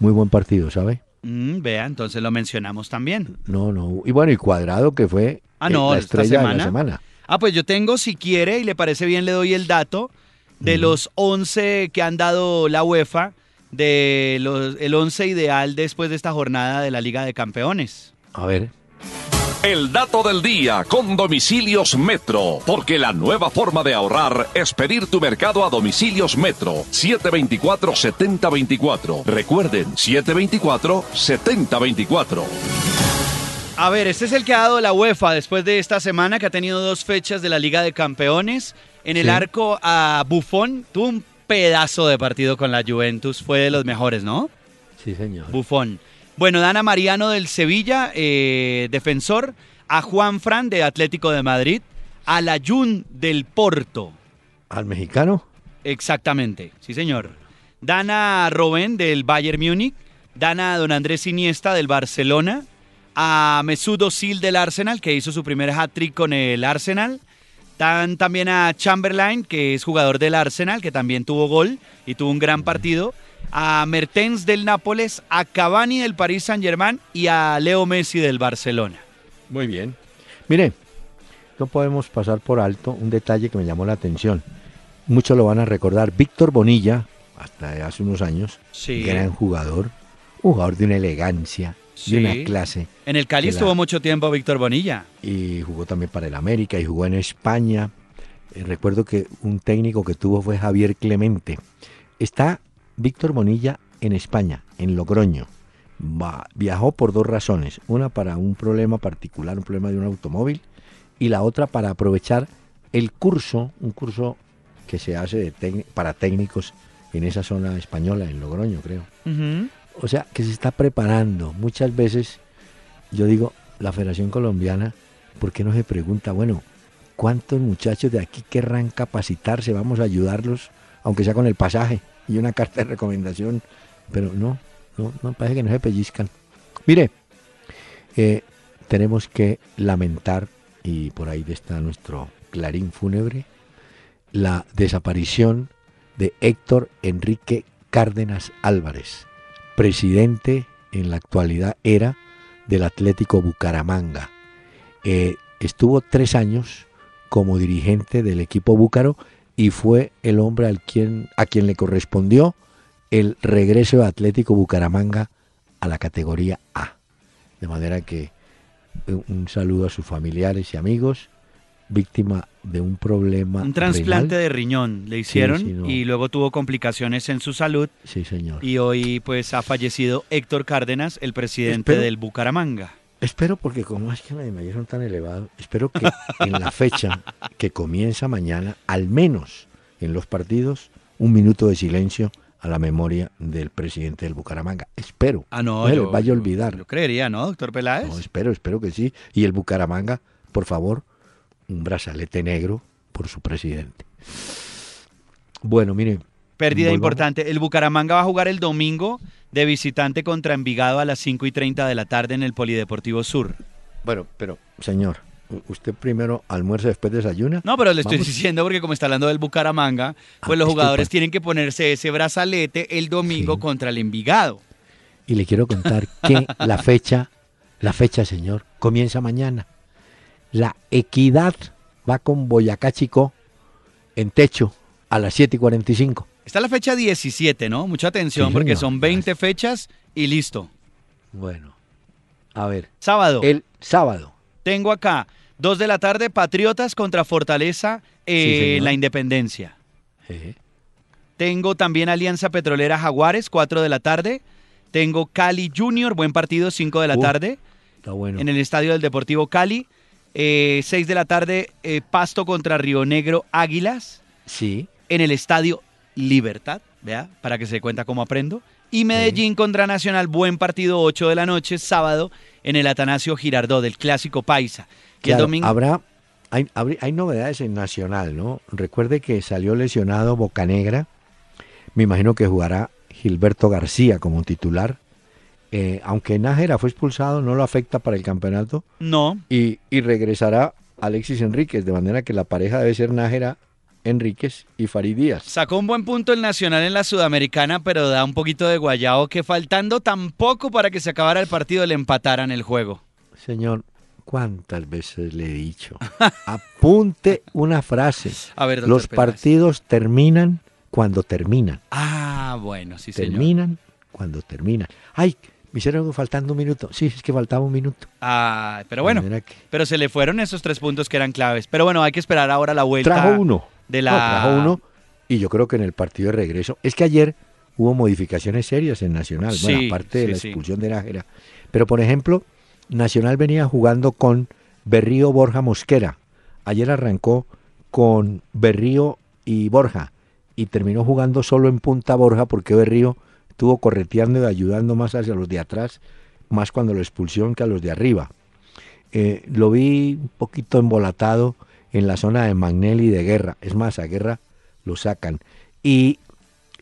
muy buen partido, ¿sabe?
Mm, vea, entonces lo mencionamos también.
No, no. Y bueno, y Cuadrado, que fue ah, no, la estrella de la semana.
Ah, pues yo tengo, si quiere y le parece bien, le doy el dato de los 11 que han dado la UEFA, de los, el 11 ideal después de esta jornada de la Liga de Campeones.
A ver.
El dato del día con domicilios Metro, porque la nueva forma de ahorrar es pedir tu mercado a domicilios Metro 724-7024. Recuerden, 724-7024.
A ver, este es el que ha dado la UEFA después de esta semana que ha tenido dos fechas de la Liga de Campeones. En el arco a Buffon tuvo un pedazo de partido con la Juventus, fue de los mejores, ¿no?
Sí, señor.
Buffon. Bueno, Dana Mariano del Sevilla, eh, defensor, a Juan Fran de Atlético de Madrid, a la Jun del Porto.
¿Al mexicano?
Exactamente, sí, señor. Dana Robén del Bayern Múnich, Dana Don Andrés Iniesta del Barcelona, a Mesut Özil del Arsenal, que hizo su primer hat-trick con el Arsenal. Dan también a Chamberlain, que es jugador del Arsenal, que también tuvo gol y tuvo un gran partido. A Mertens del Nápoles, a Cavani del Paris Saint-Germain y a Leo Messi del Barcelona.
Muy bien. Mire, no podemos pasar por alto un detalle que me llamó la atención. Muchos lo van a recordar. Víctor Bonilla, hasta hace unos años, gran jugador, jugador de una elegancia, de una clase.
En el Cali estuvo mucho tiempo Víctor Bonilla.
Y jugó también para el América y jugó en España. Eh, recuerdo que un técnico que tuvo fue Javier Clemente. Está Víctor Bonilla en España, en Logroño. viajó por dos razones. Una para un problema particular, un problema de un automóvil. Y la otra para aprovechar el curso, un curso que se hace para técnicos en esa zona española, en Logroño, creo. O sea, que se está preparando. Muchas veces yo digo, la Federación Colombiana, ¿por qué no se pregunta, bueno, cuántos muchachos de aquí querrán capacitarse? Vamos a ayudarlos, aunque sea con el pasaje y una carta de recomendación. Pero no, no, no parece que no se pellizcan. Mire, eh, tenemos que lamentar, y por ahí está nuestro clarín fúnebre, la desaparición de Héctor Enrique Cárdenas Álvarez, presidente en la actualidad era del Atlético Bucaramanga. Eh, estuvo tres años como dirigente del equipo búcaro y fue el hombre al quien, a quien le correspondió el regreso de Atlético Bucaramanga a la categoría A. De manera que eh, un saludo a sus familiares y amigos víctima de un problema.
Un trasplante de riñón le hicieron y luego tuvo complicaciones en su salud.
Sí, señor.
Y hoy pues ha fallecido Héctor Cárdenas, el presidente del Bucaramanga.
Espero, porque como es que la de son tan elevados, espero que en la fecha que comienza mañana, al menos en los partidos, un minuto de silencio a la memoria del presidente del Bucaramanga. Espero.
Ah, no,
no yo, vaya a olvidar.
Yo creería, ¿no, doctor Peláez? No,
espero, espero que sí. Y el Bucaramanga, por favor, un brazalete negro por su presidente. Bueno, miren.
Pérdida importante. El Bucaramanga va a jugar el domingo de visitante contra Envigado a las 5 y 30 de la tarde en el Polideportivo Sur.
Bueno, pero, señor, ¿usted primero almuerza y después desayuna?
No, pero le estoy diciendo porque como está hablando del Bucaramanga, pues ah, los jugadores tienen que ponerse ese brazalete el domingo contra el Envigado.
Y le quiero contar que la fecha, la fecha, señor, comienza mañana. La equidad va con Boyacá Chico en techo a las 7 y 45.
Está la fecha 17, ¿no? Mucha atención porque son 20 fechas y listo.
Bueno, a ver.
Sábado.
El sábado.
Tengo acá, 2 de la tarde, Patriotas contra Fortaleza en la Independencia. Tengo también Alianza Petrolera Jaguares, 4 de la tarde. Tengo Cali Junior, buen partido, 5 de la tarde.
Está bueno.
En el estadio del Deportivo Cali. Eh, 6 de la tarde, eh, Pasto contra Río Negro Águilas.
Sí.
En el estadio Libertad, vea, para que se dé cuenta cómo aprendo. Y Medellín contra Nacional, buen partido, 8 de la noche, sábado, en el Atanasio Girardot, del Clásico Paisa.
Que domingo... Habrá, hay, hay, novedades en Nacional, ¿no? Recuerde que salió lesionado Bocanegra. Me imagino que jugará Gilberto García como titular. Eh, aunque Nájera fue expulsado, no lo afecta para el campeonato.
No.
Y, y regresará Alexis Enríquez, de manera que la pareja debe ser Nájera Enríquez y Farid Díaz.
Sacó un buen punto el Nacional en la Sudamericana, pero da un poquito de guayao que faltando tampoco para que se acabara el partido le empataran el juego.
Señor, ¿cuántas veces le he dicho? Apunte una frase.
A ver,
Los partidos terminan cuando terminan.
Ah, bueno, sí,
señor. Terminan cuando terminan. Ay, me hicieron faltando un minuto. Sí, es que faltaba un minuto.
Ah, pero bueno. Pero se le fueron esos tres puntos que eran claves. Pero bueno, hay que esperar ahora la vuelta.
Trajo uno.
De la...
trajo uno. Y yo creo que en el partido de regreso. Es que ayer hubo modificaciones serias en Nacional. bueno, aparte de la expulsión de Nájera. Pero por ejemplo, Nacional venía jugando con Berrío Borja Mosquera. Ayer arrancó con Berrío y Borja. Y terminó jugando solo en punta Borja porque Berrío estuvo correteando y ayudando más hacia los de atrás, más cuando lo expulsión que a los de arriba. Eh, lo vi un poquito embolatado en la zona de Magnelli de Guerra. Es más, a Guerra lo sacan. Y,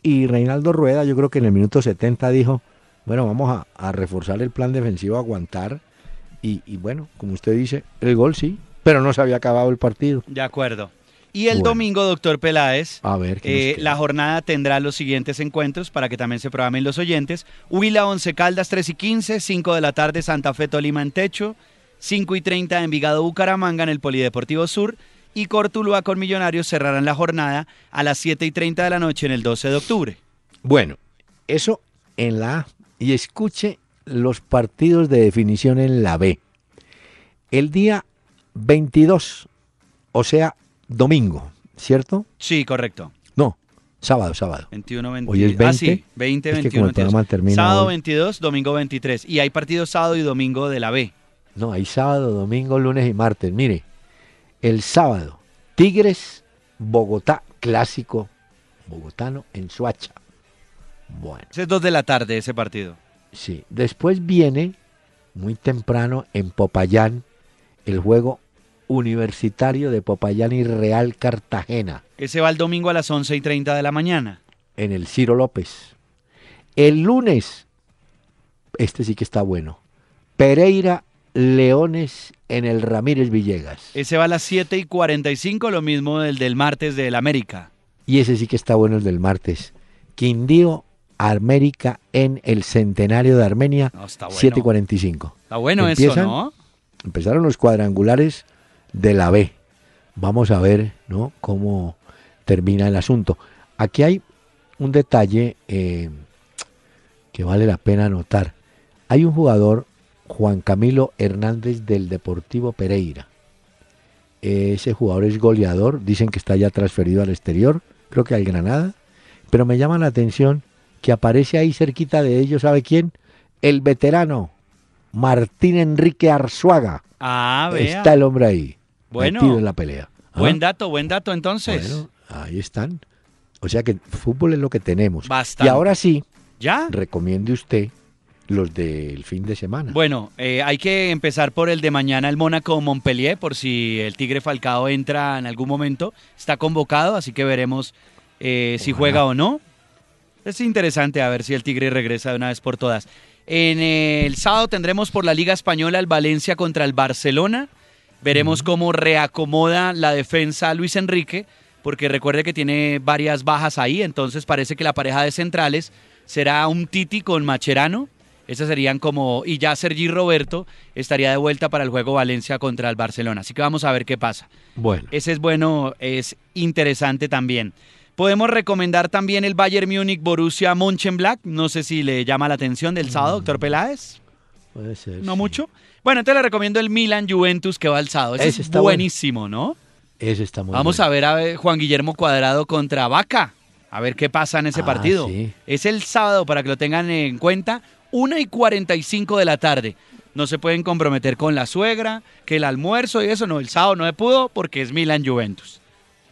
y Reinaldo Rueda, yo creo que en el minuto 70 dijo, bueno, vamos a, reforzar el plan defensivo, aguantar. Y, y, bueno, como usted dice, el gol sí, pero no se había acabado el partido.
De acuerdo. Y el domingo, doctor Peláez,
a ver,
eh, la jornada tendrá los siguientes encuentros para que también se programen los oyentes. Huila, Once Caldas, 3 y 15, 5 de la tarde, Santa Fe, Tolima en Techo, 5 y 30, Envigado, Bucaramanga en el Polideportivo Sur y Cortuluá con Millonarios cerrarán la jornada a las 7 y 30 de la noche en el 12 de octubre.
Bueno, eso en la A. Y escuche los partidos de definición en la B. El día 22, o sea, domingo, ¿cierto?
Sí, correcto.
No, sábado, sábado.
21, 22.
Hoy es 20. Ah,
sí, 20, 21, Sábado 22, domingo 23. Y hay partidos sábado y domingo de la B.
No, hay sábado, domingo, lunes y martes. Mire, el sábado, Tigres, Bogotá, clásico bogotano en Suacha. Bueno.
Es 2 de la tarde ese partido.
Sí. Después viene, muy temprano, en Popayán, el juego Universitario de Popayán y Real Cartagena.
Ese va el domingo a las 11 y 30 de la mañana.
En el Ciro López. El lunes, este sí que está bueno. Pereira Leones en el Ramírez Villegas.
Ese va a las 7 y 45, lo mismo del del martes del América.
Y ese sí que está bueno el del martes. Quindío América en el Centenario de Armenia, 7 y 45.
Está bueno eso, ¿no?
Empezaron los cuadrangulares de la B. Vamos a ver ¿no? cómo termina el asunto. Aquí hay un detalle eh, que vale la pena notar. Hay un jugador, Juan Camilo Hernández del Deportivo Pereira. Ese jugador es goleador, dicen que está ya transferido al exterior, creo que al Granada, pero me llama la atención que aparece ahí cerquita de ellos, ¿sabe quién? El veterano Martín Enrique Arzuaga.
Ah, vea.
Está el hombre ahí bueno, en la pelea.
Buen ¿Ah? dato, buen dato entonces.
Bueno, ahí están. O sea que fútbol es lo que tenemos.
Bastante.
Y ahora sí,
¿Ya?
recomiende usted los del fin de semana.
Bueno, eh, hay que empezar por el de mañana, el Mónaco Montpellier, por si el Tigre Falcao entra en algún momento. Está convocado, así que veremos eh, si juega o no. Es interesante a ver si el Tigre regresa de una vez por todas. En el sábado tendremos por la Liga Española el Valencia contra el Barcelona. Veremos cómo reacomoda la defensa Luis Enrique, porque recuerde que tiene varias bajas ahí, entonces parece que la pareja de centrales será un Titi con Macherano. Esas serían como. Y ya Sergi Roberto estaría de vuelta para el juego Valencia contra el Barcelona. Así que vamos a ver qué pasa.
Bueno.
Ese es bueno, es interesante también. Podemos recomendar también el Bayern Múnich Borussia Mönchengladbach. No sé si le llama la atención del sábado, doctor Peláez.
Puede ser.
No
sí.
mucho. Bueno, entonces le recomiendo el Milan Juventus que va el sábado. Ese,
Ese
es buenísimo, ¿no?
Ese está muy
Vamos
bueno.
a ver a ver Juan Guillermo Cuadrado contra Vaca. A ver qué pasa en ese
Ah,
partido.
sí.
Es el sábado para que lo tengan en cuenta. 1 y 45 de la tarde. No se pueden comprometer con la suegra, que el almuerzo y eso. No, el sábado no se pudo porque es Milan Juventus.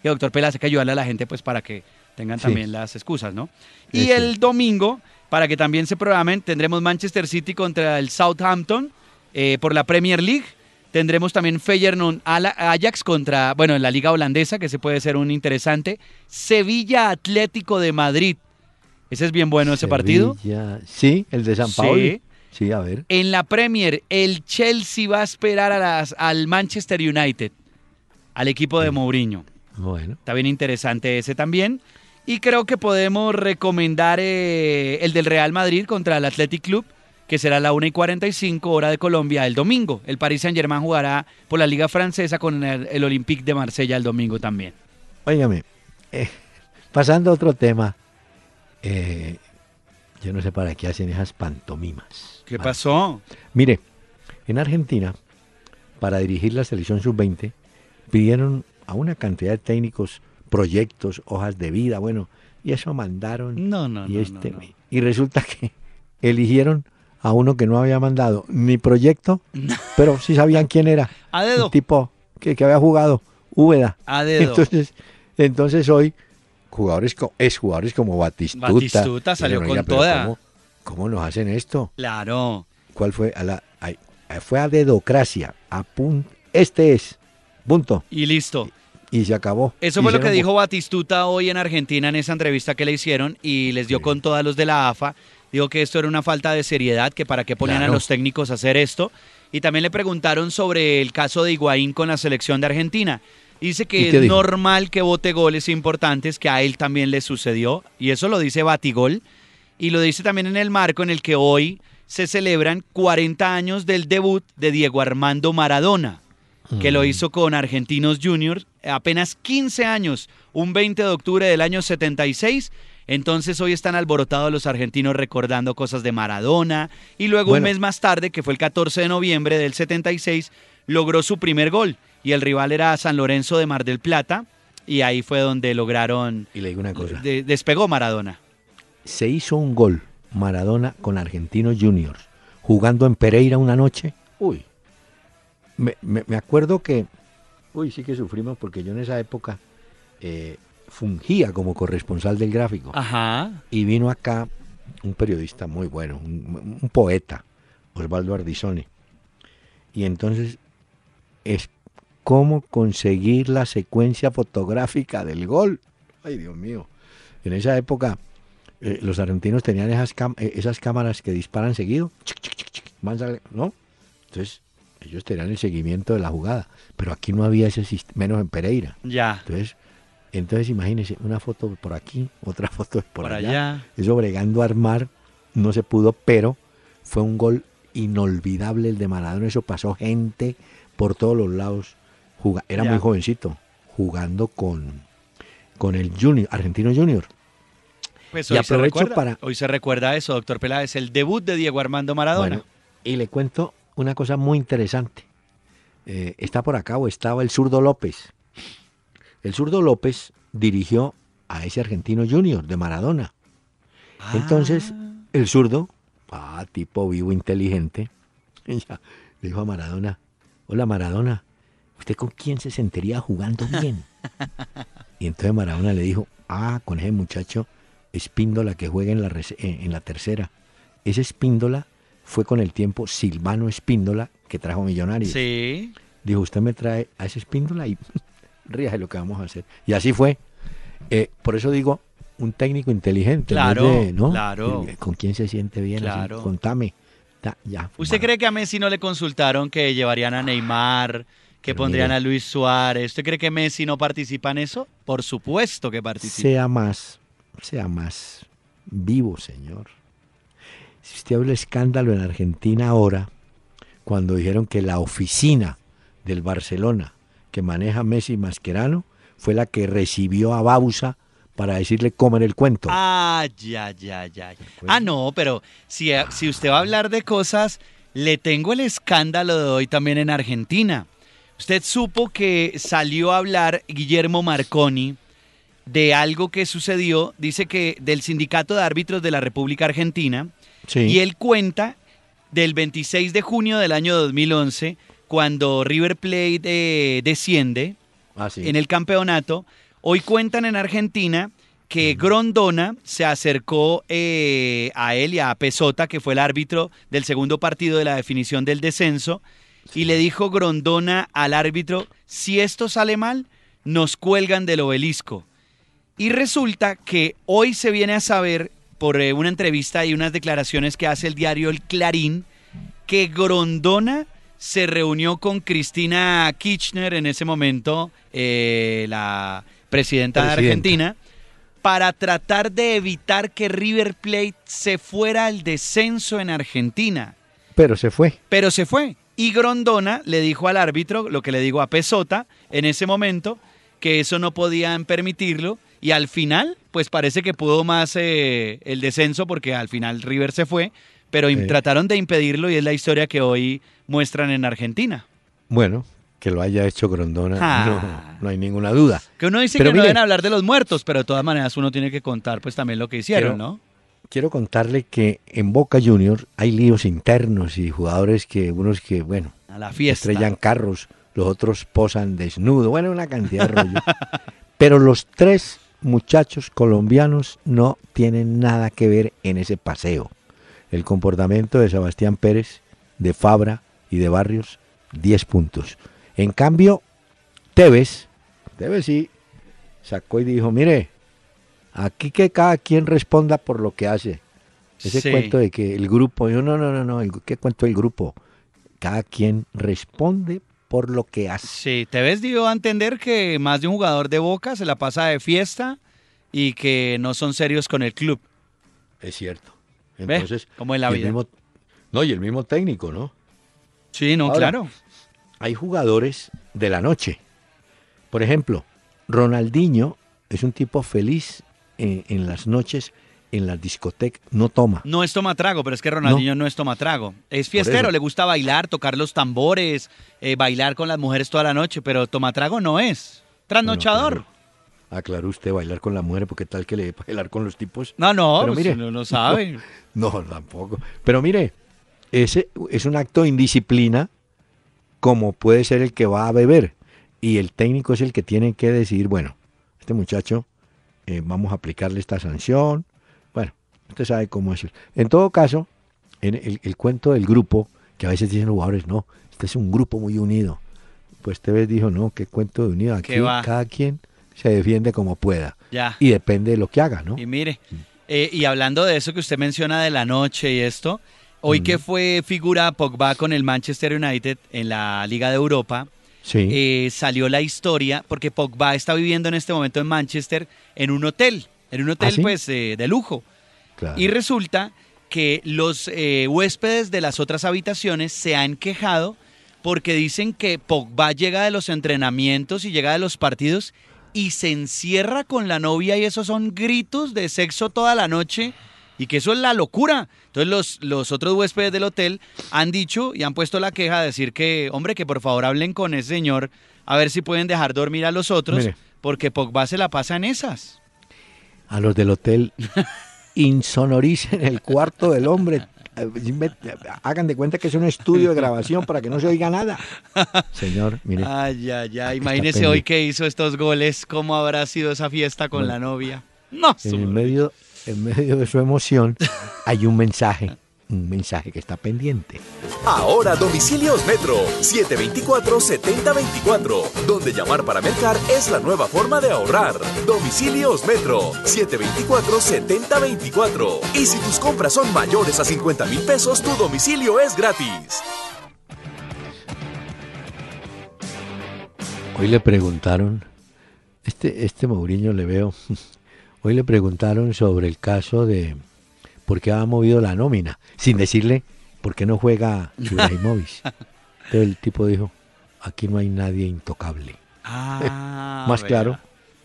Y doctor Pelas, hay que ayudarle a la gente pues para que tengan
Sí.
también las excusas, ¿no? Y
sí.
el domingo, para que también se programen, tendremos Manchester City contra el Southampton eh, por la Premier League. Tendremos también Feyenoord Ajax contra, bueno, en la liga holandesa, que ese puede ser un interesante. Sevilla Atlético de Madrid. Ese es bien bueno ese partido.
Sí, el de San
Sí.
Paulo. Sí, a ver.
En la Premier, el Chelsea va a esperar a las, al Manchester United, al equipo de Mourinho.
Bueno.
Está bien interesante ese también. Y creo que podemos recomendar eh, el del Real Madrid contra el Athletic Club, que será a la 1 y 45 hora de Colombia el domingo. El Paris Saint Germain jugará por la Liga Francesa con el, el Olympique de Marsella el domingo también.
Óigame, eh, pasando a otro tema, eh, yo no sé para qué hacen esas pantomimas.
¿Qué pasó?
Mire, en Argentina, para dirigir la selección sub-20, pidieron a una cantidad de técnicos proyectos, hojas de vida, bueno, y eso mandaron.
No, no,
y,
no,
este,
no, no.
y resulta que eligieron a uno que no había mandado ni proyecto, pero sí sabían quién era.
A dedo.
Un tipo que, que había jugado, Úbeda.
A dedo.
Entonces, entonces hoy, jugadores, es jugadores como Batistuta.
Batistuta salió con
diría, "Pero
toda".
¿cómo, cómo nos hacen esto?
Claro.
¿Cuál fue? A la, ay, fue a dedocracia. A pun- este es. Punto.
Y listo.
Y se acabó.
Eso fue lo que dijo Batistuta hoy en Argentina en esa entrevista que le hicieron y les dio
Sí.
con todas los de la AFA. Dijo que esto era una falta de seriedad, que para qué ponían a los técnicos a hacer esto. Y también le preguntaron sobre el caso de Higuaín con la selección de Argentina. Dice
¿Y
que es normal que vote goles importantes, que a él también le sucedió. Y eso lo dice Batigol. Y lo dice también en el marco en el que hoy se celebran 40 años del debut de Diego Armando Maradona que
Mm.
lo hizo con Argentinos Juniors, apenas 15 años, un 20 de octubre del año 76. Entonces hoy están alborotados los argentinos recordando cosas de Maradona y luego un mes más tarde, que fue el 14 de noviembre del 76, logró su primer gol y el rival era San Lorenzo de Mar del Plata y ahí fue donde lograron,
Y le digo una cosa.
de- despegó Maradona.
Se hizo un gol Maradona con Argentinos Juniors jugando en Pereira una noche. Uy. Me, me- me acuerdo que. Uy, sí que sufrimos porque yo en esa época eh, fungía como corresponsal del gráfico.
Ajá.
Y vino acá un periodista muy bueno, un, un poeta, Osvaldo Ardizone. Y entonces es cómo conseguir la secuencia fotográfica del gol. Ay, Dios mío. En esa época eh, los argentinos tenían esas, eh, esas cámaras que disparan seguido. Chic, chic, chic, ¿No? Entonces ellos tenían el seguimiento de la jugada. Pero aquí no había ese sistema, menos en Pereira.
Ya.
Entonces, entonces imagínense, una foto por aquí, otra foto por,
Por
allá.
allá.
Eso bregando a armar, no se pudo, pero fue un gol inolvidable el de Maradona. Eso pasó gente por todos los lados. Juga- era
Ya.
muy jovencito, jugando con, con el Junior, Argentino Junior.
Pues
Y
hoy se,
aprovecho
recuerda,
para-
hoy se recuerda eso, doctor Peláez, el debut de Diego Armando Maradona.
Bueno, y le cuento una cosa muy interesante. Eh, está por acá o estaba el zurdo López. El zurdo López dirigió a ese argentino junior de Maradona. Entonces,
Ah.
el zurdo, ah, tipo vivo, inteligente, le dijo a Maradona, hola Maradona, ¿usted con quién se sentiría jugando bien? y entonces Maradona le dijo, ah, con ese muchacho Espíndola que juega en la, en la tercera. Ese Espíndola fue con el tiempo Silvano Espíndola que trajo Millonarios.
Sí.
Dijo, usted me trae a ese Espíndola y ríase lo que vamos a hacer. Y así fue. Eh, por eso digo, un técnico inteligente.
Claro, claro.
¿Con quién se siente bien? Claro. contame. ya,
¿Usted cree que a Messi no le consultaron que llevarían a Neymar, que pondrían a Luis Suárez? ¿Usted cree que Messi no participa en eso? Por supuesto que participa.
Sea más, sea más vivo, señor. Si usted habla escándalo en Argentina ahora, cuando dijeron que la oficina del Barcelona que maneja Messi Mascherano fue la que recibió a Bausa para decirle comer el cuento.
Ah, ya, ya, ya. Ah, no, pero si, si usted va a hablar de cosas, le tengo el escándalo de hoy también en Argentina. Usted supo que salió a hablar Guillermo Marconi de algo que sucedió, dice que del Sindicato de Árbitros de la República Argentina, y él cuenta del 26 de junio del año 2011, cuando River Plate eh, desciende ah, en el campeonato, Hoy cuentan en Argentina que Grondona se acercó eh, a él y a Pesota, que fue el árbitro del segundo partido de la definición del descenso, y le dijo Grondona al árbitro, si esto sale mal, nos cuelgan del obelisco. Y resulta que hoy se viene a saber, por eh, una entrevista y unas declaraciones que hace el diario El Clarín, que Grondona se reunió con Cristina Kirchner en ese momento, eh, la presidenta, de Argentina, para tratar de evitar que River Plate se fuera al descenso en Argentina.
Pero se fue.
Pero se fue. Y Grondona le dijo al árbitro, lo que le digo a Pesota en ese momento, que eso no podían permitirlo. Y al final, pues parece que pudo más eh, el descenso porque al final River se fue, pero trataron de impedirlo y es la historia que hoy muestran en Argentina.
Bueno, que lo haya hecho Grondona, ah. no, hay ninguna duda.
Que uno dice que no deben hablar de los muertos, pero de todas maneras uno tiene que contar pues también lo que hicieron, ¿no?
Quiero contarle que en Boca Juniors hay líos internos y jugadores que, unos que, bueno,
a la fiesta.
estrellan carros, los otros posan desnudo, bueno, una cantidad de rollo. pero los tres muchachos colombianos no tienen nada que ver en ese paseo. El comportamiento de Sebastián Pérez, de Fabra y de Barrios, 10 puntos. En cambio, Tevez, Tevez sí, sacó y dijo, mire, aquí que cada quien responda por lo que hace. Ese cuento de que el grupo, yo no, no, no, no, ¿qué cuento el grupo? Cada quien responde por lo que hace.
Sí, Tevez dio a entender que más de un jugador de Boca se la pasa de fiesta y que no son serios con el club.
Es cierto. Entonces,
como en la vida.
no, y el mismo técnico, ¿no?
Sí, no, claro
hay jugadores de la noche. Por ejemplo, Ronaldinho es un tipo feliz en, las noches en la discoteca no toma.
No es toma trago, pero es que Ronaldinho no, es toma trago. Es fiestero, le gusta bailar, tocar los tambores, eh, bailar con las mujeres toda la noche, pero toma trago no es. Trasnochador.
aclaró usted bailar con la mujer, porque tal que le bailar con los tipos.
No, no, pero pues mire, no, sabe.
No, no, tampoco. Pero mire, ese es un acto de indisciplina como puede ser el que va a beber. Y el técnico es el que tiene que decidir, bueno, este muchacho, eh, vamos a aplicarle esta sanción. Bueno, usted sabe cómo es. En todo caso, en el, cuento del grupo, que a veces dicen los jugadores, no, este es un grupo muy unido. Pues Tevez dijo, no, qué cuento de unido. Aquí cada quien se defiende como pueda.
Ya.
Y depende de lo que haga, ¿no?
Y mire, eh, y hablando de eso que usted menciona de la noche y esto, Hoy que fue figura Pogba con el Manchester United en la Liga de Europa, eh, salió la historia, porque Pogba está viviendo en este momento en Manchester en un hotel, en un hotel ¿Ah, pues eh, de lujo. Y resulta que los eh, huéspedes de las otras habitaciones se han quejado porque dicen que Pogba llega de los entrenamientos y llega de los partidos y se encierra con la novia y esos son gritos de sexo toda la noche y que eso es la locura. Entonces los, los otros huéspedes del hotel han dicho y han puesto la queja de decir que, hombre, que por favor hablen con ese señor a ver si pueden dejar dormir a los otros, porque Pogba se la pasa en esas.
A los del hotel insonoricen el cuarto del hombre hagan de cuenta que es un estudio de grabación para que no se oiga nada. Señor, mire.
Ay, ay, ay. Imagínese hoy que hizo estos goles, cómo habrá sido esa fiesta con la novia. No,
en medio, en medio de su emoción hay un mensaje un mensaje que está pendiente.
Ahora domicilios Metro 724-7024, donde llamar para mercar es la nueva forma de ahorrar. Domicilios Metro 724-7024. Y si tus compras son mayores a 50 mil pesos, tu domicilio es gratis.
Hoy le preguntaron, este, este Mourinho le veo, hoy le preguntaron sobre el caso de por qué ha movido la nómina, sin decirle por qué no juega Ibrahimovic. Entonces el tipo dijo, aquí no hay nadie intocable. Ah, Más claro,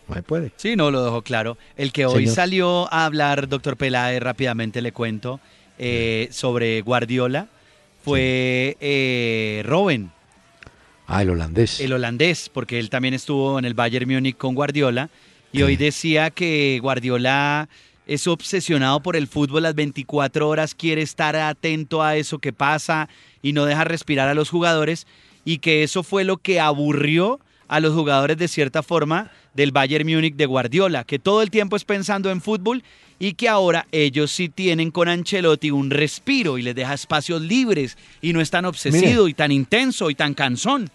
no se puede.
Sí, no, lo dejó claro. El que hoy salió a hablar, doctor Peláez, rápidamente le cuento, eh, sobre Guardiola, fue eh, Robin.
Ah, el holandés.
El holandés, porque él también estuvo en el Bayern Múnich con Guardiola. Y hoy decía que Guardiola es obsesionado por el fútbol las 24 horas, quiere estar atento a eso que pasa y no deja respirar a los jugadores y que eso fue lo que aburrió a los jugadores de cierta forma del Bayern Múnich de Guardiola, que todo el tiempo es pensando en fútbol y que ahora ellos sí tienen con Ancelotti un respiro y les deja espacios libres y no es tan obsesivo y tan intenso y tan cansón.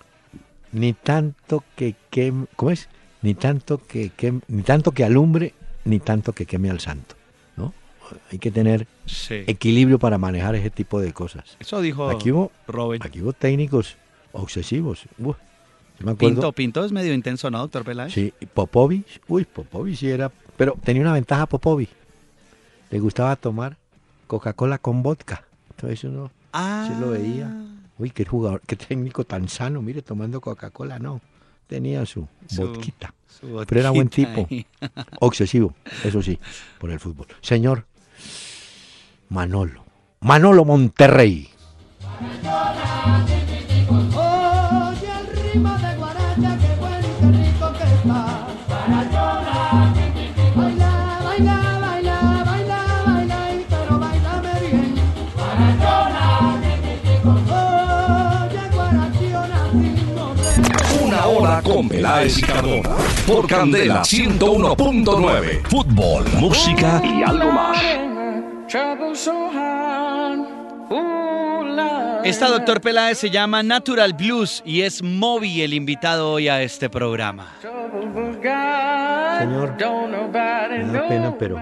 Ni tanto que, que ¿cómo es? Ni tanto que, que ni tanto que alumbre ni tanto que queme al santo. ¿no? Hay que tener equilibrio para manejar ese tipo de cosas.
Eso dijo
aquí hubo, Aquí hubo técnicos obsesivos.
Pinto, Pinto es medio intenso, ¿no, doctor Peláez?
Sí, Popovich, uy, Popovich sí era, pero tenía una ventaja Popovich. Le gustaba tomar Coca-Cola con vodka. Entonces uno ah. se lo veía. Uy, qué jugador, qué técnico tan sano, mire, tomando Coca-Cola, no. Tenía su, su vodquita. Pero era buen tipo. Obsesivo, eso sí, por el fútbol. Señor Manolo. Manolo Monterrey.
Con Peláez y Cardona. Por Candela 101.9. Fútbol, música y algo más.
Esta doctor Peláez se llama Natural Blues y es Moby el invitado hoy a este programa.
Señor, me da pena, pero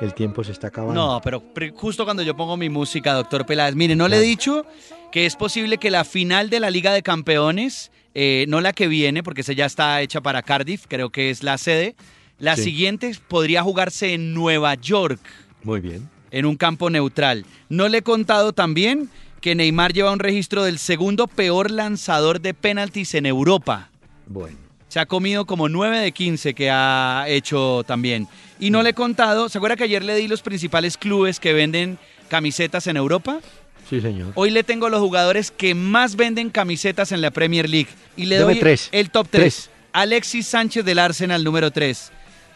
el tiempo se está acabando.
No, pero justo cuando yo pongo mi música, doctor Peláez, mire, no le he dicho que es posible que la final de la Liga de Campeones eh, no la que viene, porque esa ya está hecha para Cardiff, creo que es la sede. La siguiente podría jugarse en Nueva York.
Muy bien.
En un campo neutral. No le he contado también que Neymar lleva un registro del segundo peor lanzador de penaltis en Europa.
Bueno.
Se ha comido como 9 de 15 que ha hecho también. Y no le he contado, ¿se acuerda que ayer le di los principales clubes que venden camisetas en Europa?
Sí, señor.
Hoy le tengo los jugadores que más venden camisetas en la Premier League. Y le doy el top 3. Alexis Sánchez del Arsenal, número 3.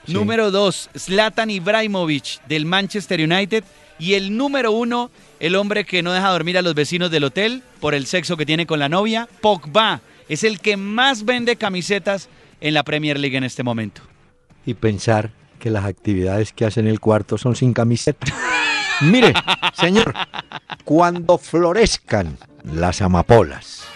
Número 2, Zlatan Ibrahimovic del Manchester United. Y el número 1, el hombre que no deja dormir a los vecinos del hotel por el sexo que tiene con la novia, Pogba. Es el que más vende camisetas en la Premier League en este momento.
Y pensar que las actividades que hace en el cuarto son sin camiseta. Mire, señor, cuando florezcan las amapolas.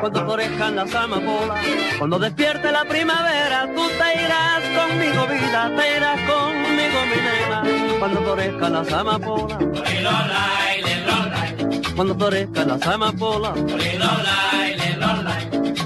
Cuando florezcan las amapolas, cuando despierte la primavera, tú te irás conmigo, vida, te irás conmigo, mi nena. Cuando florezcan las amapolas, cuando florezcan las amapolas,